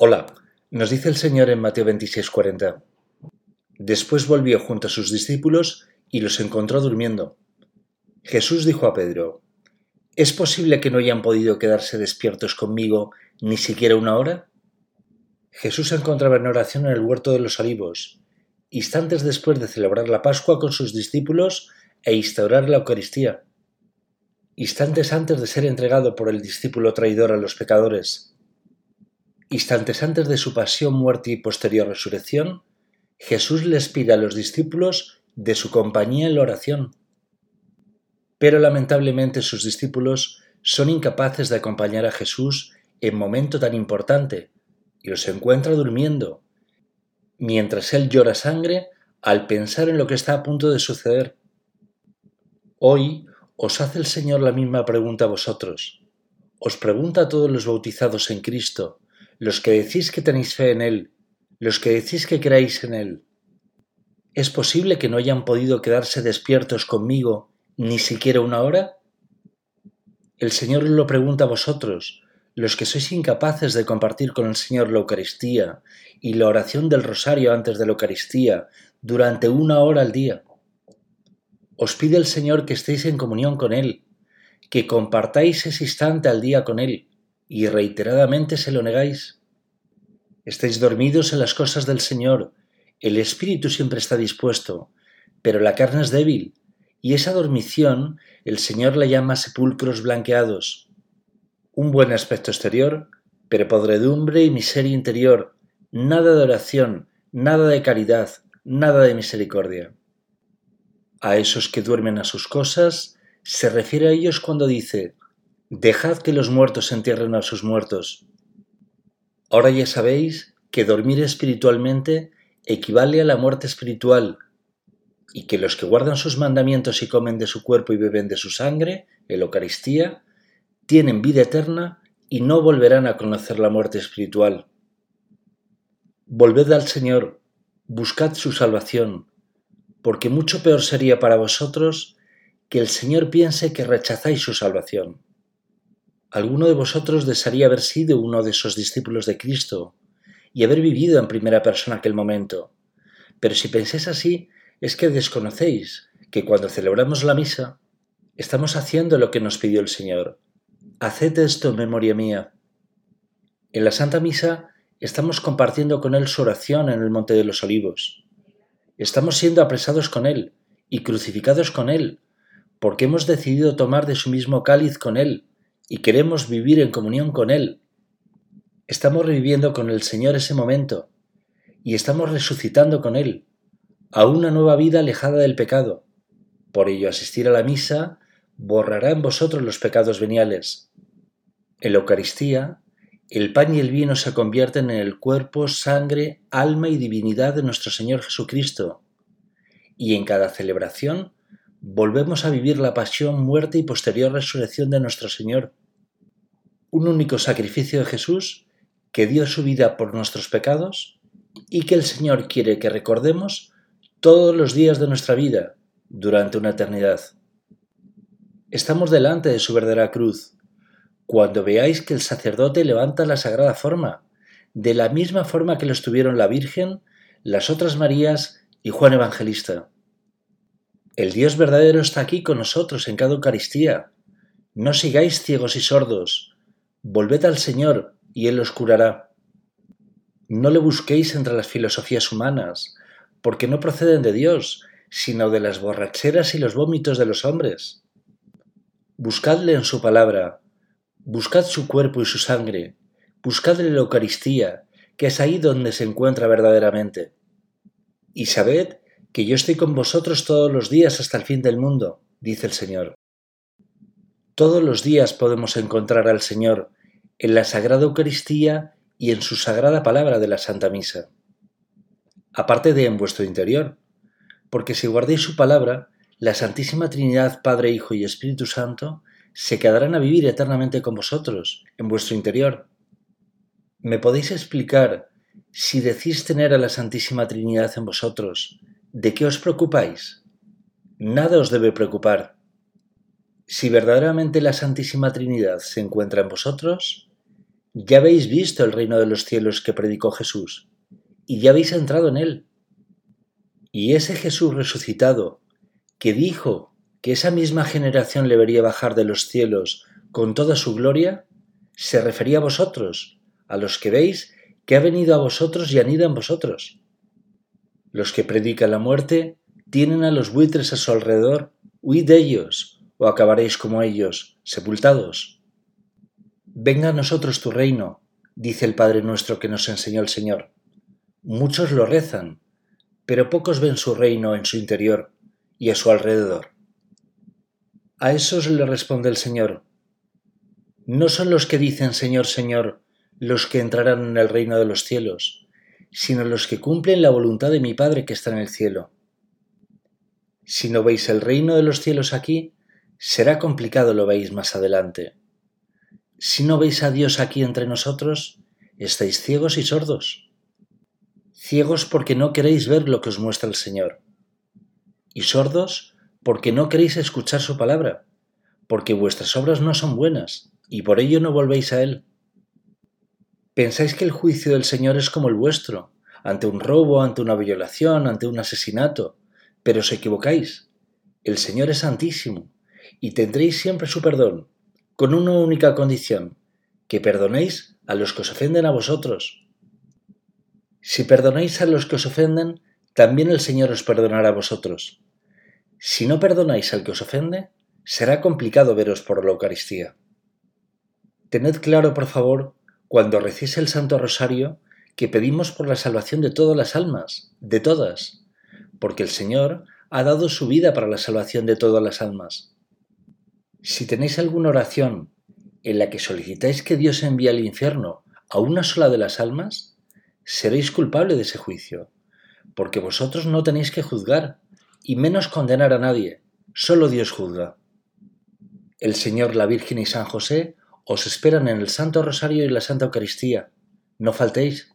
Hola, nos dice el Señor en Mateo 26:40. Después volvió junto a sus discípulos y los encontró durmiendo. Jesús dijo a Pedro, ¿Es posible que no hayan podido quedarse despiertos conmigo ni siquiera una hora? Jesús se encontraba en oración en el huerto de los olivos, instantes después de celebrar la Pascua con sus discípulos e instaurar la Eucaristía, instantes antes de ser entregado por el discípulo traidor a los pecadores, instantes antes de su pasión, muerte y posterior resurrección, Jesús les pide a los discípulos de su compañía en la oración. Pero lamentablemente sus discípulos son incapaces de acompañar a Jesús en momento tan importante y los encuentra durmiendo, mientras él llora sangre al pensar en lo que está a punto de suceder. Hoy os hace el Señor la misma pregunta a vosotros. Os pregunta a todos los bautizados en Cristo, los que decís que tenéis fe en Él, los que decís que creéis en Él. ¿Es posible que no hayan podido quedarse despiertos conmigo ni siquiera una hora? El Señor lo pregunta a vosotros, los que sois incapaces de compartir con el Señor la Eucaristía y la oración del rosario antes de la Eucaristía durante una hora al día. Os pide el Señor que estéis en comunión con Él, que compartáis ese instante al día con Él, y reiteradamente se lo negáis. Estáis dormidos en las cosas del Señor, el espíritu siempre está dispuesto, pero la carne es débil, y esa dormición el Señor la llama sepulcros blanqueados un buen aspecto exterior, pero podredumbre y miseria interior, nada de oración, nada de caridad, nada de misericordia. A esos que duermen a sus cosas, se refiere a ellos cuando dice, Dejad que los muertos entierren a sus muertos. Ahora ya sabéis que dormir espiritualmente equivale a la muerte espiritual, y que los que guardan sus mandamientos y comen de su cuerpo y beben de su sangre, el Eucaristía, tienen vida eterna y no volverán a conocer la muerte espiritual. Volved al Señor, buscad su salvación, porque mucho peor sería para vosotros que el Señor piense que rechazáis su salvación. Alguno de vosotros desearía haber sido uno de esos discípulos de Cristo y haber vivido en primera persona aquel momento. Pero si pensáis así, es que desconocéis que cuando celebramos la misa, estamos haciendo lo que nos pidió el Señor, Haced esto en memoria mía. En la Santa Misa estamos compartiendo con Él su oración en el Monte de los Olivos. Estamos siendo apresados con Él y crucificados con Él, porque hemos decidido tomar de su mismo cáliz con Él y queremos vivir en comunión con Él. Estamos reviviendo con el Señor ese momento y estamos resucitando con Él a una nueva vida alejada del pecado. Por ello asistir a la misa borrará en vosotros los pecados veniales en la Eucaristía, el pan y el vino se convierten en el cuerpo, sangre, alma y divinidad de nuestro Señor Jesucristo. Y en cada celebración volvemos a vivir la pasión, muerte y posterior resurrección de nuestro Señor. Un único sacrificio de Jesús que dio su vida por nuestros pecados y que el Señor quiere que recordemos todos los días de nuestra vida durante una eternidad. Estamos delante de su verdadera cruz, cuando veáis que el sacerdote levanta la sagrada forma, de la misma forma que lo estuvieron la Virgen, las otras Marías y Juan Evangelista. El Dios verdadero está aquí con nosotros en cada Eucaristía. No sigáis ciegos y sordos. Volved al Señor y Él os curará. No le busquéis entre las filosofías humanas, porque no proceden de Dios, sino de las borracheras y los vómitos de los hombres. Buscadle en su palabra, Buscad su cuerpo y su sangre, buscadle la Eucaristía, que es ahí donde se encuentra verdaderamente. Y sabed que yo estoy con vosotros todos los días hasta el fin del mundo, dice el Señor. Todos los días podemos encontrar al Señor en la Sagrada Eucaristía y en su sagrada palabra de la Santa Misa. Aparte de en vuestro interior, porque si guardéis su palabra, la Santísima Trinidad, Padre, Hijo y Espíritu Santo, se quedarán a vivir eternamente con vosotros, en vuestro interior. ¿Me podéis explicar, si decís tener a la Santísima Trinidad en vosotros, de qué os preocupáis? Nada os debe preocupar. Si verdaderamente la Santísima Trinidad se encuentra en vosotros, Ya habéis visto el reino de los cielos que predicó Jesús, y ya habéis entrado en él. Y ese Jesús resucitado, que dijo que esa misma generación le vería bajar de los cielos con toda su gloria, se refería a vosotros, a los que veis que ha venido a vosotros y anida en vosotros. Los que predican la muerte tienen a los buitres a su alrededor, huid de ellos, o acabaréis como ellos, sepultados. Venga a nosotros tu reino, dice el Padre nuestro que nos enseñó el Señor. Muchos lo rezan, pero pocos ven su reino en su interior y a su alrededor. A esos le responde el Señor, no son los que dicen Señor, Señor, los que entrarán en el reino de los cielos, sino los que cumplen la voluntad de mi Padre que está en el cielo. Si no veis el reino de los cielos aquí, será complicado lo veis más adelante. Si no veis a Dios aquí entre nosotros, estáis ciegos y sordos. Ciegos porque no queréis ver lo que os muestra el Señor. Y sordos porque no queréis escuchar su palabra, porque vuestras obras no son buenas, y por ello no volvéis a Él. Pensáis que el juicio del Señor es como el vuestro, ante un robo, ante una violación, ante un asesinato, pero os equivocáis. El Señor es santísimo, y tendréis siempre su perdón, con una única condición, que perdonéis a los que os ofenden a vosotros. Si perdonáis a los que os ofenden, también el Señor os perdonará a vosotros. Si no perdonáis al que os ofende, será complicado veros por la Eucaristía. Tened claro, por favor, cuando recéis el Santo Rosario, que pedimos por la salvación de todas las almas, de todas, porque el Señor ha dado su vida para la salvación de todas las almas. Si tenéis alguna oración en la que solicitáis que Dios envíe al infierno a una sola de las almas, seréis culpable de ese juicio, porque vosotros no tenéis que juzgar, y menos condenar a nadie, solo Dios juzga. El Señor, la Virgen y San José os esperan en el Santo Rosario y la Santa Eucaristía. No faltéis.